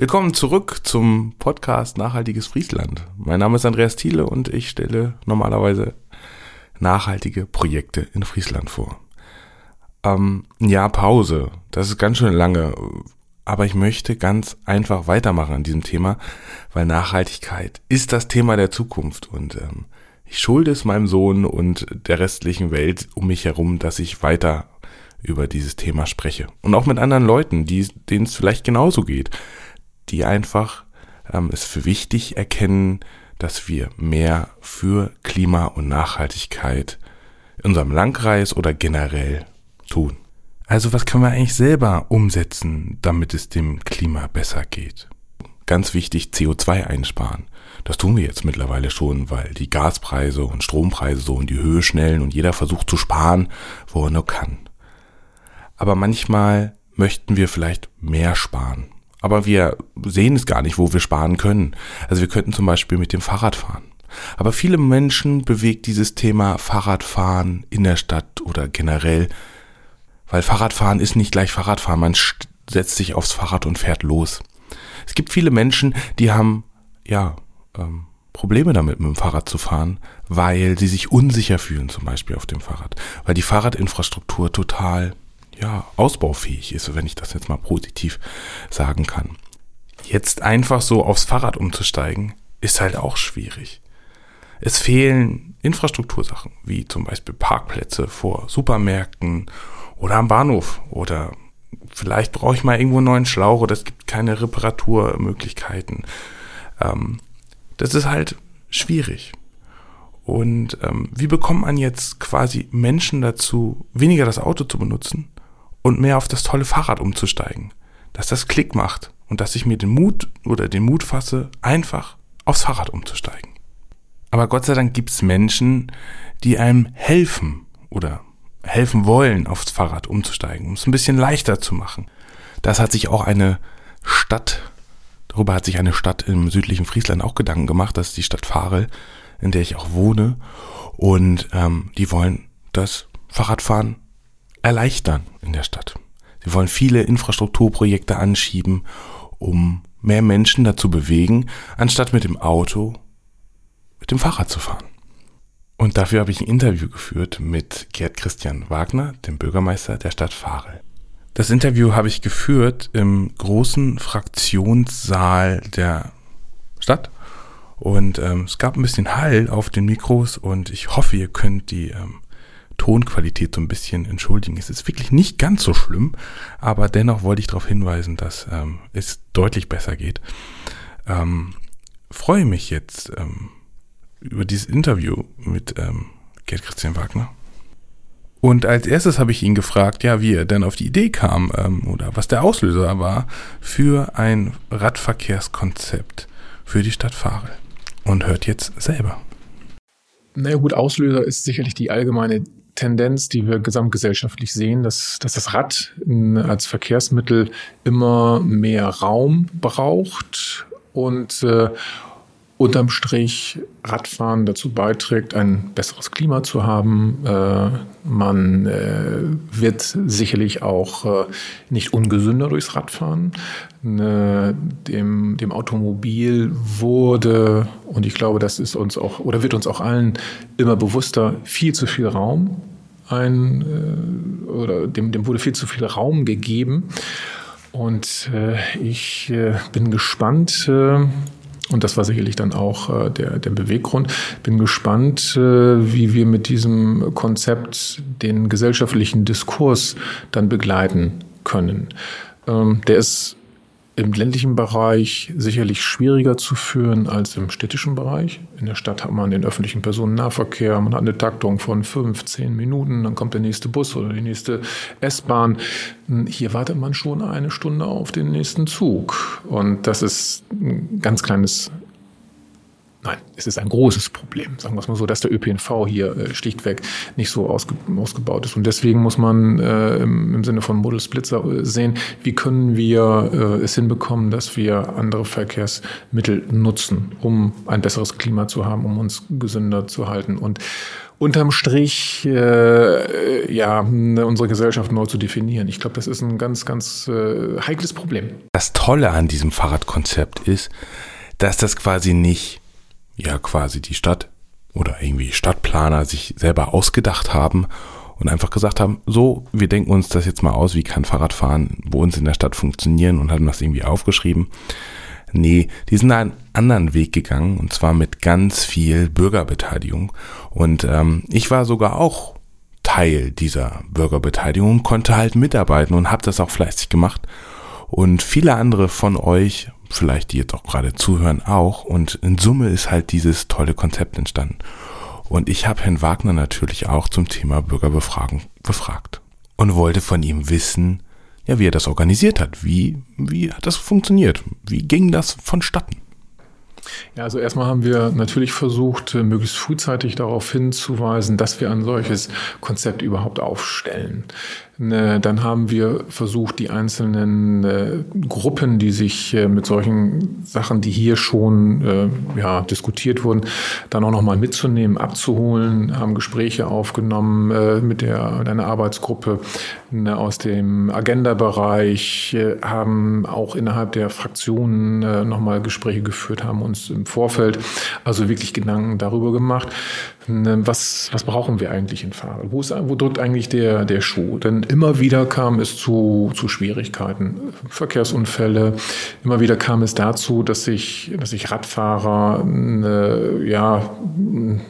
Willkommen zurück zum Podcast Nachhaltiges Friesland. Mein Name ist Andreas Thiele und ich stelle normalerweise nachhaltige Projekte in Friesland vor. Ähm, Jahr Pause, das ist ganz schön lange, aber ich möchte ganz einfach weitermachen an diesem Thema, weil Nachhaltigkeit ist das Thema der Zukunft und ähm, ich schulde es meinem Sohn und der restlichen Welt um mich herum, dass ich weiter über dieses Thema spreche. Und auch mit anderen Leuten, denen es vielleicht genauso geht die einfach ähm, es für wichtig erkennen, dass wir mehr für Klima und Nachhaltigkeit in unserem Landkreis oder generell tun. Also was können wir eigentlich selber umsetzen, damit es dem Klima besser geht? Ganz wichtig, CO2 einsparen. Das tun wir jetzt mittlerweile schon, weil die Gaspreise und Strompreise so in die Höhe schnellen und jeder versucht zu sparen, wo er nur kann. Aber manchmal möchten wir vielleicht mehr sparen aber wir sehen es gar nicht, wo wir sparen können. Also wir könnten zum Beispiel mit dem Fahrrad fahren. Aber viele Menschen bewegt dieses Thema Fahrradfahren in der Stadt oder generell, weil Fahrradfahren ist nicht gleich Fahrradfahren. Man setzt sich aufs Fahrrad und fährt los. Es gibt viele Menschen, die haben, ja, ähm, Probleme damit, mit dem Fahrrad zu fahren, weil sie sich unsicher fühlen, zum Beispiel auf dem Fahrrad, weil die Fahrradinfrastruktur total ja, ausbaufähig ist, wenn ich das jetzt mal positiv sagen kann. Jetzt einfach so aufs Fahrrad umzusteigen, ist halt auch schwierig. Es fehlen Infrastruktursachen, wie zum Beispiel Parkplätze vor Supermärkten oder am Bahnhof oder vielleicht brauche ich mal irgendwo einen neuen Schlauch oder es gibt keine Reparaturmöglichkeiten. Ähm, das ist halt schwierig. Und ähm, wie bekommt man jetzt quasi Menschen dazu, weniger das Auto zu benutzen und mehr auf das tolle Fahrrad umzusteigen. Dass das Klick macht und dass ich mir den Mut oder den Mut fasse, einfach aufs Fahrrad umzusteigen. Aber Gott sei Dank gibt es Menschen, die einem helfen oder helfen wollen, aufs Fahrrad umzusteigen, um es ein bisschen leichter zu machen. Das hat sich auch eine Stadt, darüber hat sich eine Stadt im südlichen Friesland auch Gedanken gemacht, das ist die Stadt Farel, in der ich auch wohne. Und ähm, die wollen das Fahrradfahren erleichtern in der Stadt. Sie wollen viele Infrastrukturprojekte anschieben, um mehr Menschen dazu bewegen, anstatt mit dem Auto mit dem Fahrrad zu fahren. Und dafür habe ich ein Interview geführt mit Gerd Christian Wagner, dem Bürgermeister der Stadt Farel. Das Interview habe ich geführt im großen Fraktionssaal der Stadt und ähm, es gab ein bisschen Hall auf den Mikros und ich hoffe, ihr könnt die ähm, Tonqualität so ein bisschen entschuldigen. Es ist wirklich nicht ganz so schlimm, aber dennoch wollte ich darauf hinweisen, dass ähm, es deutlich besser geht. Ähm, freue mich jetzt ähm, über dieses Interview mit ähm, Gerd Christian Wagner. Und als erstes habe ich ihn gefragt, ja, wie er denn auf die Idee kam ähm, oder was der Auslöser war für ein Radverkehrskonzept für die Stadt Farel. Und hört jetzt selber. Naja gut, Auslöser ist sicherlich die allgemeine Tendenz, die wir gesamtgesellschaftlich sehen, dass, dass das Rad als Verkehrsmittel immer mehr Raum braucht und äh, unterm Strich Radfahren dazu beiträgt, ein besseres Klima zu haben. Äh, man äh, wird sicherlich auch äh, nicht ungesünder durchs Radfahren. Äh, dem, dem Automobil wurde, und ich glaube, das ist uns auch, oder wird uns auch allen immer bewusster, viel zu viel Raum ein, äh, oder dem, dem wurde viel zu viel Raum gegeben. Und äh, ich bin gespannt, und das war sicherlich dann auch äh, der, der Beweggrund. Bin gespannt, äh, wie wir mit diesem Konzept den gesellschaftlichen Diskurs dann begleiten können. Ähm, der ist im ländlichen Bereich sicherlich schwieriger zu führen als im städtischen Bereich. In der Stadt hat man den öffentlichen Personennahverkehr, man hat eine Taktung von 15 Minuten, dann kommt der nächste Bus oder die nächste S-Bahn. Hier wartet man schon eine Stunde auf den nächsten Zug. Und das ist ein ganz kleines Nein, es ist ein großes Problem, sagen wir es mal so, dass der ÖPNV hier äh, schlichtweg nicht so ausge ausgebaut ist. Und deswegen muss man äh, im, im, Sinne von Model Splitzer äh, sehen, wie können wir äh, es hinbekommen, dass wir andere Verkehrsmittel nutzen, um ein besseres Klima zu haben, um uns gesünder zu halten. Und unterm Strich äh, ja unsere Gesellschaft neu zu definieren. Ich glaube, das ist ein ganz, ganz äh, heikles Problem. Das Tolle an diesem Fahrradkonzept ist, dass das quasi nicht, ja quasi die Stadt oder irgendwie Stadtplaner sich selber ausgedacht haben und einfach gesagt haben, so, wir denken uns das jetzt mal aus, wie kann Fahrradfahren bei uns in der Stadt funktionieren und haben das irgendwie aufgeschrieben. Nee, die sind einen anderen Weg gegangen und zwar mit ganz viel Bürgerbeteiligung. Und ähm, ich war sogar auch Teil dieser Bürgerbeteiligung konnte halt mitarbeiten und habe das auch fleißig gemacht. Und viele andere von euch, vielleicht die jetzt auch gerade zuhören, auch. Und in Summe ist halt dieses tolle Konzept entstanden. Und ich habe Herrn Wagner natürlich auch zum Thema Bürgerbefragung befragt und wollte von ihm wissen, ja, wie er das organisiert hat. Wie, wie hat das funktioniert? Wie ging das vonstatten? Ja, also erstmal haben wir natürlich versucht, äh, möglichst frühzeitig darauf hinzuweisen, dass wir ein solches Konzept überhaupt aufstellen. Ne, dann haben wir versucht, die einzelnen äh, Gruppen, die sich äh, mit solchen Sachen, die hier schon äh, ja, diskutiert wurden, dann auch nochmal mitzunehmen, abzuholen, haben Gespräche aufgenommen äh, mit, der, mit einer Arbeitsgruppe ne, aus dem Agenda-Bereich, äh, haben auch innerhalb der Fraktionen äh, nochmal Gespräche geführt, haben uns im Vorfeld also wirklich Gedanken darüber gemacht, Ne, was, was brauchen wir eigentlich in Fahrrad? Wo, ist, wo drückt eigentlich der, der Schuh? Denn immer wieder kam es zu, zu Schwierigkeiten, Verkehrsunfälle. Immer wieder kam es dazu, dass sich, dass sich Radfahrer eine, ja,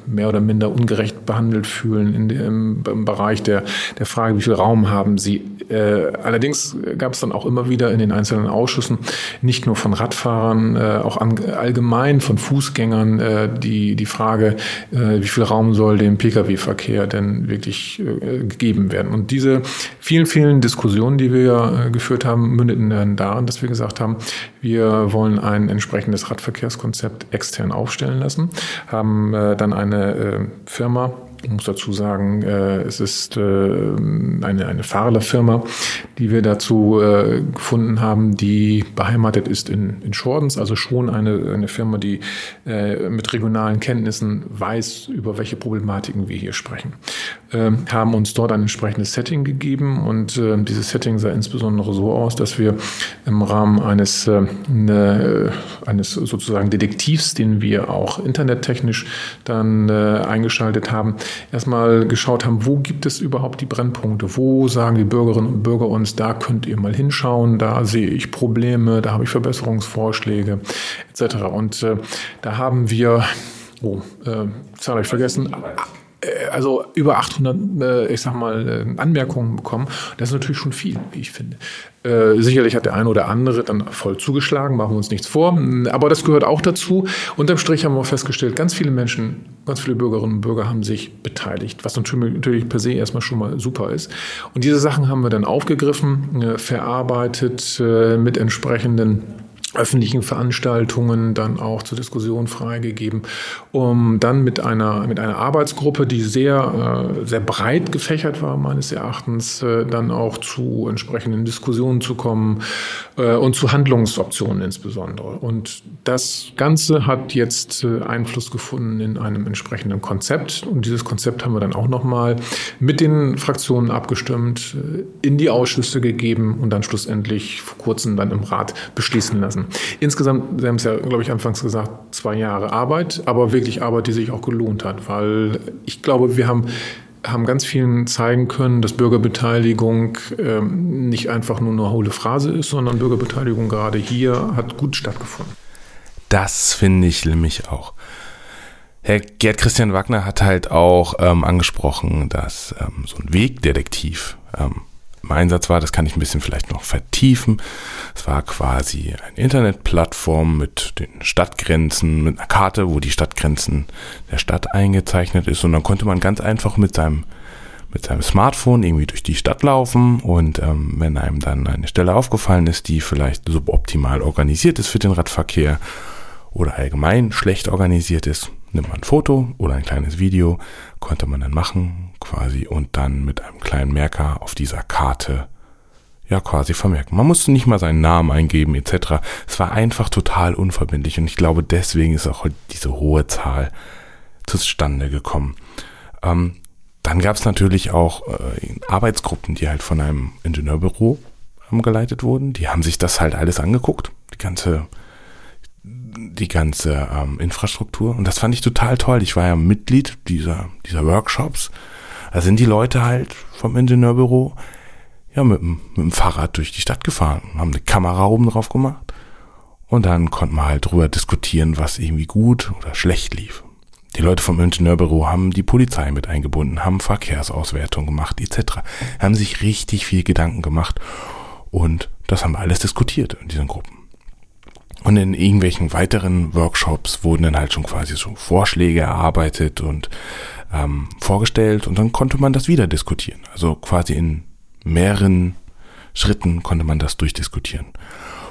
mehr oder minder ungerecht behandelt fühlen in dem, im Bereich der, der Frage, wie viel Raum haben sie. Äh, allerdings gab es dann auch immer wieder in den einzelnen Ausschüssen nicht nur von Radfahrern, äh, auch an, allgemein von Fußgängern äh, die, die Frage, äh, wie viel Raum soll dem Pkw-Verkehr denn wirklich äh, gegeben werden? Und diese vielen, vielen Diskussionen, die wir äh, geführt haben, mündeten dann darin, dass wir gesagt haben, wir wollen ein entsprechendes Radverkehrskonzept extern aufstellen lassen, haben äh, dann eine äh, Firma ich muss dazu sagen, äh, es ist äh, eine, eine Fahrerfirma, die wir dazu äh, gefunden haben, die beheimatet ist in, in Schordens, also schon eine, eine Firma, die äh, mit regionalen Kenntnissen weiß, über welche Problematiken wir hier sprechen. Ähm, haben uns dort ein entsprechendes Setting gegeben. Und äh, dieses Setting sah insbesondere so aus, dass wir im Rahmen eines, äh, ne, eines sozusagen Detektivs, den wir auch internettechnisch dann äh, eingeschaltet haben, erstmal geschaut haben, wo gibt es überhaupt die Brennpunkte, wo sagen die Bürgerinnen und Bürger uns, da könnt ihr mal hinschauen, da sehe ich Probleme, da habe ich Verbesserungsvorschläge etc. Und äh, da haben wir, oh, äh, Zahl habe ich vergessen, also über 800, äh, ich sag mal, äh, Anmerkungen bekommen. Das ist natürlich schon viel, wie ich finde. sicherlich hat der eine oder andere dann voll zugeschlagen, machen wir uns nichts vor. Aber das gehört auch dazu. Unterm Strich haben wir festgestellt, ganz viele Menschen, ganz viele Bürgerinnen und Bürger haben sich beteiligt, was natürlich per se erstmal schon mal super ist. Und diese Sachen haben wir dann aufgegriffen, verarbeitet mit entsprechenden öffentlichen Veranstaltungen dann auch zur Diskussion freigegeben, um dann mit einer, mit einer Arbeitsgruppe, die sehr, äh, sehr breit gefächert war, meines Erachtens, äh, dann auch zu entsprechenden Diskussionen zu kommen äh, und zu Handlungsoptionen insbesondere. Und das Ganze hat jetzt Einfluss gefunden in einem entsprechenden Konzept. Und dieses Konzept haben wir dann auch nochmal mit den Fraktionen abgestimmt, in die Ausschüsse gegeben und dann schlussendlich vor kurzem dann im Rat beschließen lassen lassen. Insgesamt, Sie haben es ja, glaube ich, anfangs gesagt, zwei Jahre Arbeit, aber wirklich Arbeit, die sich auch gelohnt hat, weil ich glaube, wir haben haben ganz vielen zeigen können, dass Bürgerbeteiligung ähm, nicht einfach nur eine hohle Phrase ist, sondern Bürgerbeteiligung gerade hier hat gut stattgefunden. Das finde ich nämlich auch. Herr Gerd Christian Wagner hat halt auch ähm, angesprochen, dass ähm, so ein Wegdetektiv im Einsatz war. Das kann ich ein bisschen vielleicht noch vertiefen. Es war quasi eine Internetplattform mit den Stadtgrenzen, mit einer Karte, wo die Stadtgrenzen der Stadt eingezeichnet ist. Und dann konnte man ganz einfach mit seinem mit seinem Smartphone irgendwie durch die Stadt laufen und ähm, wenn einem dann eine Stelle aufgefallen ist, die vielleicht suboptimal organisiert ist für den Radverkehr oder allgemein schlecht organisiert ist, nimmt man ein Foto oder ein kleines Video, konnte man dann machen quasi und dann mit einem kleinen Merker auf dieser Karte ja quasi vermerken. Man musste nicht mal seinen Namen eingeben etc. Es war einfach total unverbindlich und ich glaube deswegen ist auch diese hohe Zahl zustande gekommen. Ähm, dann gab es natürlich auch äh, Arbeitsgruppen, die halt von einem Ingenieurbüro ähm, geleitet wurden. Die haben sich das halt alles angeguckt, die ganze, die ganze ähm, Infrastruktur. Und das fand ich total toll. Ich war ja Mitglied dieser, dieser Workshops. Da sind die Leute halt vom Ingenieurbüro ja mit, mit dem Fahrrad durch die Stadt gefahren, haben eine Kamera oben drauf gemacht. Und dann konnte man halt drüber diskutieren, was irgendwie gut oder schlecht lief. Die Leute vom Ingenieurbüro haben die Polizei mit eingebunden, haben Verkehrsauswertung gemacht etc. Haben sich richtig viel Gedanken gemacht und das haben wir alles diskutiert in diesen Gruppen. Und in irgendwelchen weiteren Workshops wurden dann halt schon quasi so Vorschläge erarbeitet und ähm, vorgestellt und dann konnte man das wieder diskutieren. Also quasi in mehreren Schritten konnte man das durchdiskutieren.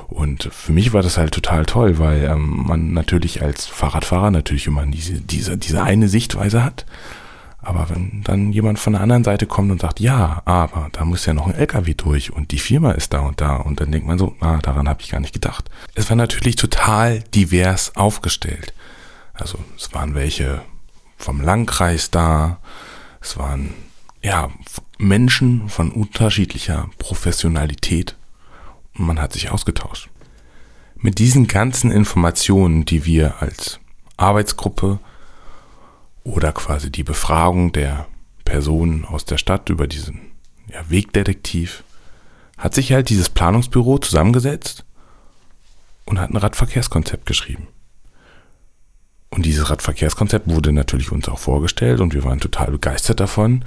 Und für mich war das halt total toll, weil ähm, man natürlich als Fahrradfahrer natürlich immer diese, diese, diese eine Sichtweise hat. Aber wenn dann jemand von der anderen Seite kommt und sagt, ja, aber da muss ja noch ein LKW durch und die Firma ist da und da und dann denkt man so, ah, daran habe ich gar nicht gedacht. Es war natürlich total divers aufgestellt. Also es waren welche vom Landkreis da, es waren ja Menschen von unterschiedlicher Professionalität man hat sich ausgetauscht. Mit diesen ganzen Informationen, die wir als Arbeitsgruppe oder quasi die Befragung der Personen aus der Stadt über diesen ja, Wegdetektiv, hat sich halt dieses Planungsbüro zusammengesetzt und hat ein Radverkehrskonzept geschrieben. Und dieses Radverkehrskonzept wurde natürlich uns auch vorgestellt und wir waren total begeistert davon.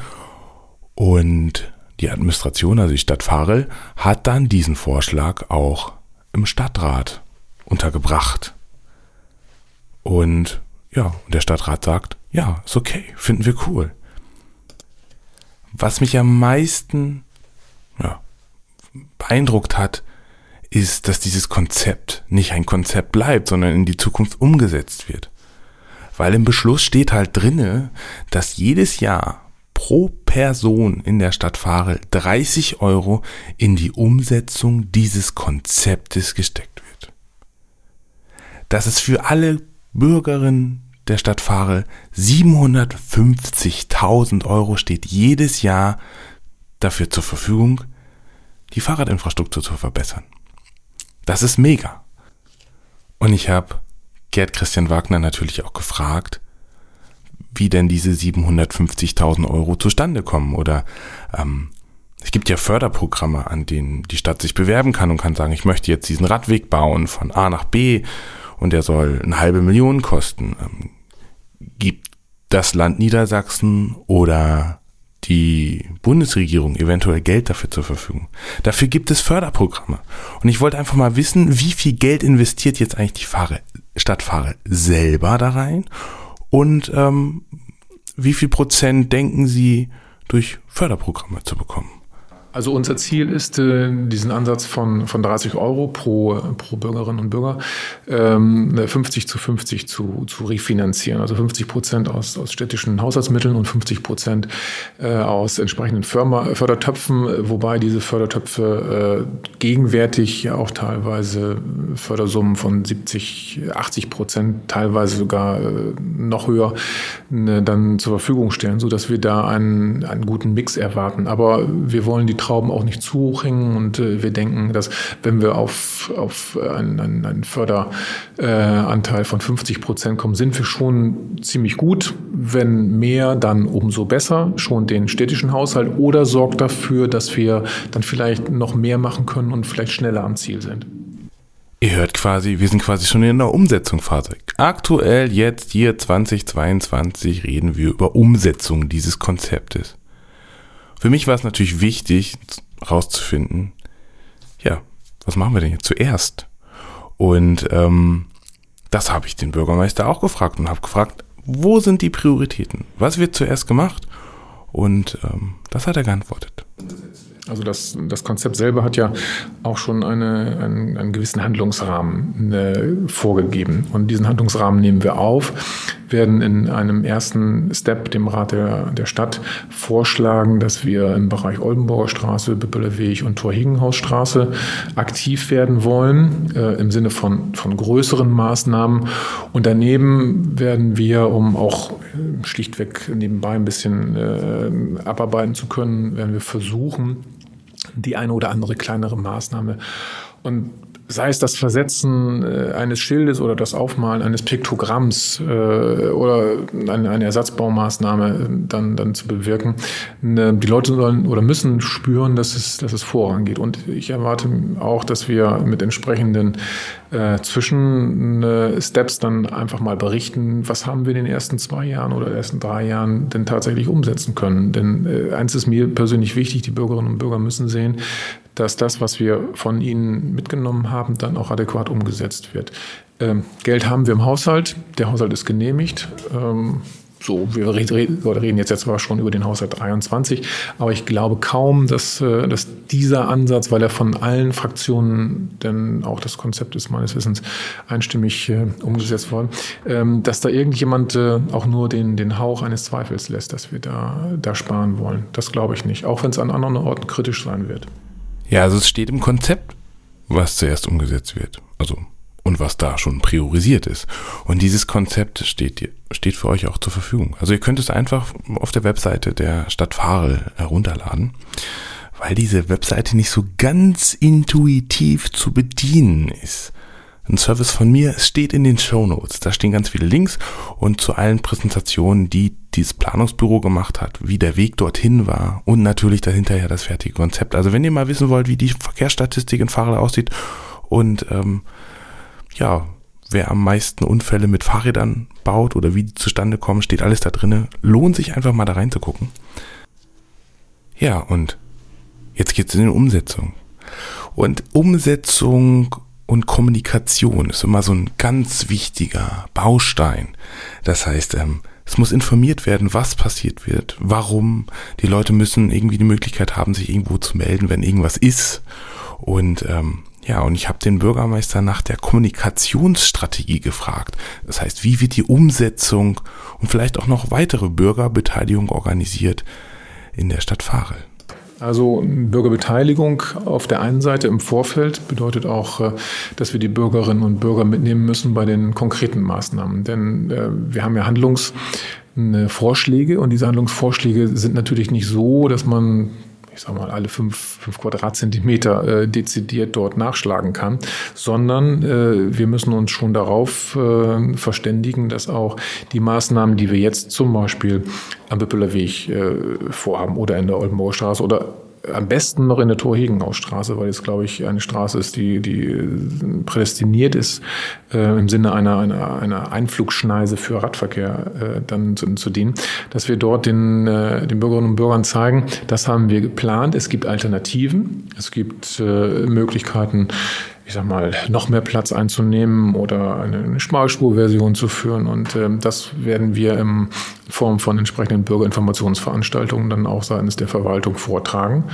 Und die Administration, also die Stadt Farel, hat dann diesen Vorschlag auch im Stadtrat untergebracht. Und ja, der Stadtrat sagt, ja, ist okay, finden wir cool. Was mich am meisten ja, beeindruckt hat, ist, dass dieses Konzept nicht ein Konzept bleibt, sondern in die Zukunft umgesetzt wird. Weil im Beschluss steht halt drinne, dass jedes Jahr pro Person in der Stadt Farel 30 Euro in die Umsetzung dieses Konzeptes gesteckt wird. Dass es für alle Bürgerinnen der Stadt Farel 750.000 Euro steht jedes Jahr dafür zur Verfügung, die Fahrradinfrastruktur zu verbessern. Das ist mega. Und ich habe Gerd Christian Wagner natürlich auch gefragt, wie denn diese 750.000 Euro zustande kommen. Oder ähm, es gibt ja Förderprogramme, an denen die Stadt sich bewerben kann und kann sagen, ich möchte jetzt diesen Radweg bauen von A nach B und der soll eine halbe Million kosten. Ähm, gibt das Land Niedersachsen oder die Bundesregierung eventuell Geld dafür zur Verfügung. Dafür gibt es Förderprogramme. Und ich wollte einfach mal wissen, wie viel Geld investiert jetzt eigentlich die Fahrer, Stadtfahrer selber da rein und ähm, wie viel Prozent denken Sie durch Förderprogramme zu bekommen? Also unser Ziel ist, äh, diesen Ansatz von, von 30 Euro pro, pro Bürgerinnen und Bürger ähm, 50 zu 50 zu, zu refinanzieren. Also 50 Prozent aus, aus städtischen Haushaltsmitteln und 50 Prozent äh, aus entsprechenden Firma, Fördertöpfen, wobei diese Fördertöpfe äh, gegenwärtig ja auch teilweise Fördersummen von 70, 80 Prozent, teilweise sogar noch höher, dann zur Verfügung stellen, sodass wir da einen, einen guten Mix erwarten. Aber wir wollen die Trauben auch nicht zu hoch hängen. Und äh, wir denken, dass wenn wir auf, auf einen, einen, einen Förderanteil äh, von 50 Prozent kommen, sind wir schon ziemlich gut. Wenn mehr, dann umso besser. Schon den städtischen Haushalt oder sorgt dafür, dass wir dann vielleicht noch mehr machen können und vielleicht schneller am Ziel sind. Ihr hört quasi, wir sind quasi schon in der Umsetzungsphase. Aktuell jetzt hier 2022 reden wir über Umsetzung dieses Konzeptes. Für mich war es natürlich wichtig, rauszufinden, ja, was machen wir denn jetzt zuerst? Und ähm, das habe ich den Bürgermeister auch gefragt und habe gefragt, wo sind die Prioritäten? Was wird zuerst gemacht? Und ähm, das hat er geantwortet. Also das, das Konzept selber hat ja auch schon eine, einen, einen gewissen Handlungsrahmen äh, vorgegeben. Und diesen Handlungsrahmen nehmen wir auf. werden in einem ersten Step dem Rat der, der Stadt vorschlagen, dass wir im Bereich Oldenburger Straße, Bibbeleweg und Torhegenhausstraße aktiv werden wollen, äh, im Sinne von, von größeren Maßnahmen. Und daneben werden wir, um auch äh, schlichtweg nebenbei ein bisschen äh, abarbeiten zu können, werden wir versuchen, die eine oder andere kleinere Maßnahme. Und sei es das Versetzen äh, eines Schildes oder das Aufmalen eines Piktogramms äh, oder eine, Ersatzbaumaßnahme äh, dann, dann zu bewirken. Ne, die Leute sollen oder müssen spüren, dass es, dass es vorangeht. Und ich erwarte auch, dass wir mit entsprechenden äh, Zwischensteps äh, dann einfach mal berichten, was haben wir in den ersten zwei Jahren oder ersten drei Jahren denn tatsächlich umsetzen können. Denn äh, eins ist mir persönlich wichtig, die Bürgerinnen und Bürger müssen sehen, dass das, was wir von ihnen mitgenommen haben, dann auch adäquat umgesetzt wird. Ähm, Geld haben wir im Haushalt, der Haushalt ist genehmigt. Ähm, so, wir reden jetzt, zwar schon über den Haushalt 23, aber ich glaube kaum, dass, äh, dass dieser Ansatz, weil er von allen Fraktionen, denn auch das Konzept ist meines Wissens einstimmig äh, umgesetzt worden, ähm, dass da irgendjemand äh, auch nur den, den Hauch eines Zweifels lässt, dass wir da, da sparen wollen. Das glaube ich nicht, auch wenn es an anderen Orten kritisch sein wird. Ja, also es steht im Konzept, was zuerst umgesetzt wird. Also und was da schon priorisiert ist. Und dieses Konzept steht, steht für euch auch zur Verfügung. Also ihr könnt es einfach auf der Webseite der Stadt Farel herunterladen, weil diese Webseite nicht so ganz intuitiv zu bedienen ist. Ein Service von mir, es steht in den Show Notes. Da stehen ganz viele Links und zu allen Präsentationen, die dieses Planungsbüro gemacht hat, wie der Weg dorthin war und natürlich dahinterher das fertige Konzept. Also wenn ihr mal wissen wollt, wie die Verkehrsstatistik in Farel aussieht und ähm, ja, wer am meisten Unfälle mit Fahrrädern baut oder wie die zustande kommen, steht alles da drinne. Lohnt sich einfach mal da reinzugucken. Ja, und jetzt geht's in die Umsetzung. Und Umsetzung und Kommunikation ist immer so ein ganz wichtiger Baustein. Das heißt, ähm, es muss informiert werden, was passiert wird, warum. Die Leute müssen irgendwie die Möglichkeit haben, sich irgendwo zu melden, wenn irgendwas ist. Und ähm, ja, und ich habe den Bürgermeister nach der Kommunikationsstrategie gefragt. Das heißt, wie wird die Umsetzung und vielleicht auch noch weitere Bürgerbeteiligung organisiert in der Stadt Farel? Also Bürgerbeteiligung auf der einen Seite im Vorfeld bedeutet auch, äh, dass wir die Bürgerinnen und Bürger mitnehmen müssen bei den konkreten Maßnahmen. Denn äh, wir haben ja Handlungsvorschläge und diese Handlungsvorschläge sind natürlich nicht so, dass man ich sag mal, alle fünf, fünf Quadratzentimeter äh, dezidiert dort nachschlagen kann, sondern äh, wir müssen uns schon darauf äh, verständigen, dass auch die Maßnahmen, die wir jetzt zum Beispiel am Bippeler Weg äh, vorhaben oder in der Oldenburger Straße oder am besten noch in der Torhegenhausstraße, weil es, glaube ich, eine Straße ist, die, die prädestiniert ist, äh, im Sinne einer, einer, einer Einflugschneise für Radverkehr äh, dann zu, zu dienen, dass wir dort den, äh, den Bürgerinnen und Bürgern zeigen, das haben wir geplant. Es gibt Alternativen, es gibt äh, Möglichkeiten, ich sag mal, noch mehr Platz einzunehmen oder eine, Schmalspurversion zu führen. Und ähm, das werden wir in Form von entsprechenden Bürgerinformationsveranstaltungen dann auch seitens der Verwaltung vortragen.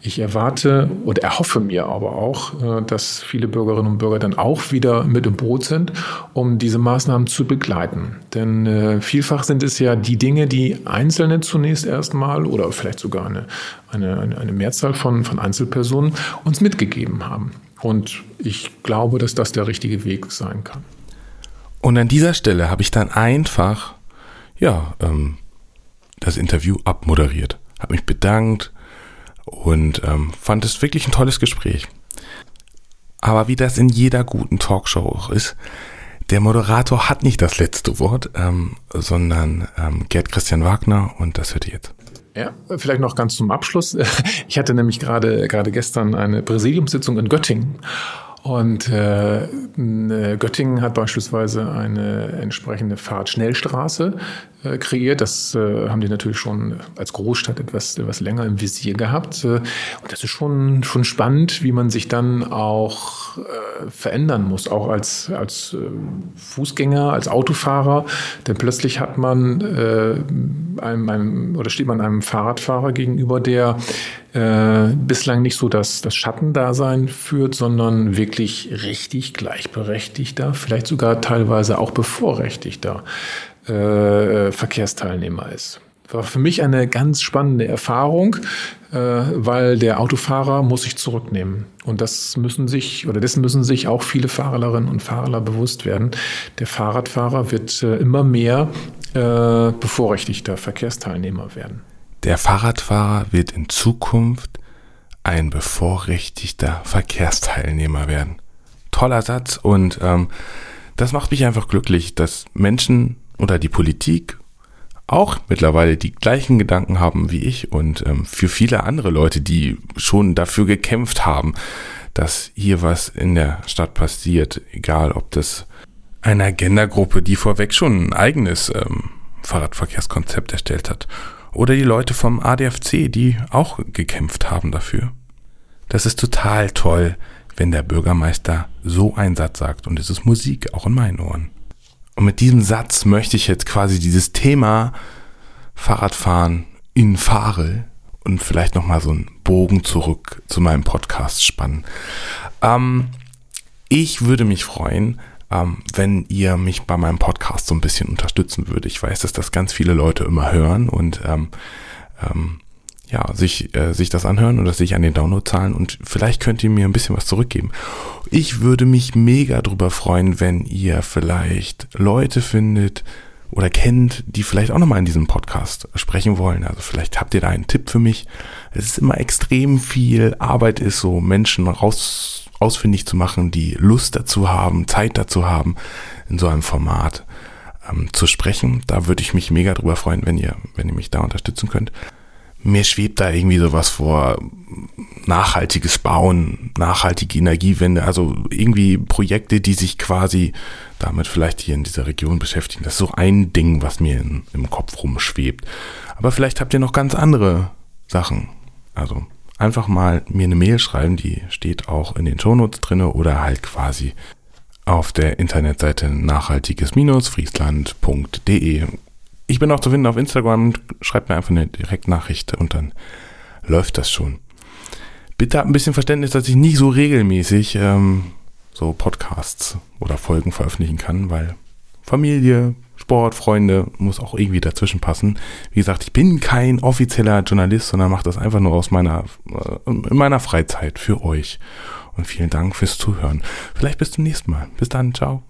Ich erwarte und erhoffe mir aber auch, äh, dass viele Bürgerinnen und Bürger dann auch wieder mit im Boot sind, um diese Maßnahmen zu begleiten. Denn äh, vielfach sind es ja die Dinge, die Einzelne zunächst erstmal oder vielleicht sogar eine, eine, eine Mehrzahl von, von Einzelpersonen uns mitgegeben haben. Und ich glaube, dass das der richtige Weg sein kann. Und an dieser Stelle habe ich dann einfach, ja, ähm, das Interview abmoderiert, habe mich bedankt und ähm, fand es wirklich ein tolles Gespräch. Aber wie das in jeder guten Talkshow auch ist, der Moderator hat nicht das letzte Wort, ähm, sondern ähm, Gerd Christian Wagner und das hört ihr jetzt. Ja, vielleicht noch ganz zum Abschluss. Ich hatte nämlich gerade, gerade gestern eine Präsidiumssitzung in Göttingen. Und äh, Göttingen hat beispielsweise eine entsprechende Fahrtschnellstraße äh, kreiert. Das äh, haben die natürlich schon als Großstadt etwas, etwas länger im Visier gehabt. Äh, und das ist schon, schon spannend, wie man sich dann auch äh, verändern muss, auch als, als äh, Fußgänger, als Autofahrer. Denn plötzlich hat man äh, einem, einem, oder steht man einem Fahrradfahrer gegenüber, der bislang nicht so das, das Schattendasein führt, sondern wirklich richtig gleichberechtigter, vielleicht sogar teilweise auch bevorrechtigter äh, Verkehrsteilnehmer ist. War für mich eine ganz spannende Erfahrung, äh, weil der Autofahrer muss sich zurücknehmen. Und das müssen sich, oder dessen müssen sich auch viele Fahrerinnen und Fahrer bewusst werden. Der Fahrradfahrer wird äh, immer mehr äh, bevorrechtigter Verkehrsteilnehmer werden. Der Fahrradfahrer wird in Zukunft ein bevorrechtigter Verkehrsteilnehmer werden. Toller Satz und ähm, das macht mich einfach glücklich, dass Menschen oder die Politik auch mittlerweile die gleichen Gedanken haben wie ich und ähm, für viele andere Leute, die schon dafür gekämpft haben, dass hier was in der Stadt passiert, egal ob das eine Agenda-Gruppe, die vorweg schon ein eigenes ähm, Fahrradverkehrskonzept erstellt hat, oder die Leute vom ADFC, die auch gekämpft haben dafür. Das ist total toll, wenn der Bürgermeister so einen Satz sagt und es ist Musik auch in meinen Ohren. Und mit diesem Satz möchte ich jetzt quasi dieses Thema Fahrradfahren in Fahre und vielleicht nochmal so einen Bogen zurück zu meinem Podcast spannen. Ähm, ich würde mich freuen, ähm, wenn ihr mich bei meinem Podcast so ein bisschen unterstützen würdet. Ich weiß, dass das ganz viele Leute immer hören und ähm, ähm, ja, sich, äh, sich das anhören oder sich an den Download zahlen und vielleicht könnt ihr mir ein bisschen was zurückgeben. Ich würde mich mega drüber freuen, wenn ihr vielleicht Leute findet oder kennt, die vielleicht auch nochmal in diesem Podcast sprechen wollen. Also vielleicht habt ihr da einen Tipp für mich. Es ist immer extrem viel Arbeit ist, so Menschen raus, ausfindig zu machen, die Lust dazu haben, Zeit dazu haben, in so einem Format ähm, zu sprechen. Da würde ich mich mega drüber freuen, wenn ihr, wenn ihr mich da unterstützen könnt mir schwebt da irgendwie sowas vor, nachhaltiges Bauen, nachhaltige Energiewende, also irgendwie Projekte, die sich quasi damit vielleicht hier in dieser Region beschäftigen. Das ist so ein Ding, was mir in, im Kopf rumschwebt. Aber vielleicht habt ihr noch ganz andere Sachen. Also einfach mal mir eine Mail schreiben, die steht auch in den Shownotes drinne oder halt quasi auf der Internetseite nachhaltiges-friesland.de ich bin auch zu finden auf Instagram. Schreibt mir einfach eine Direktnachricht und dann läuft das schon. Bitte habt ein bisschen Verständnis, dass ich nicht so regelmäßig ähm, so Podcasts oder Folgen veröffentlichen kann, weil Familie, Sport, Freunde muss auch irgendwie dazwischen passen. Wie gesagt, ich bin kein offizieller Journalist, sondern mache das einfach nur aus meiner äh, in meiner Freizeit für euch. Und vielen Dank fürs Zuhören. Vielleicht bis zum nächsten Mal. Bis dann, ciao.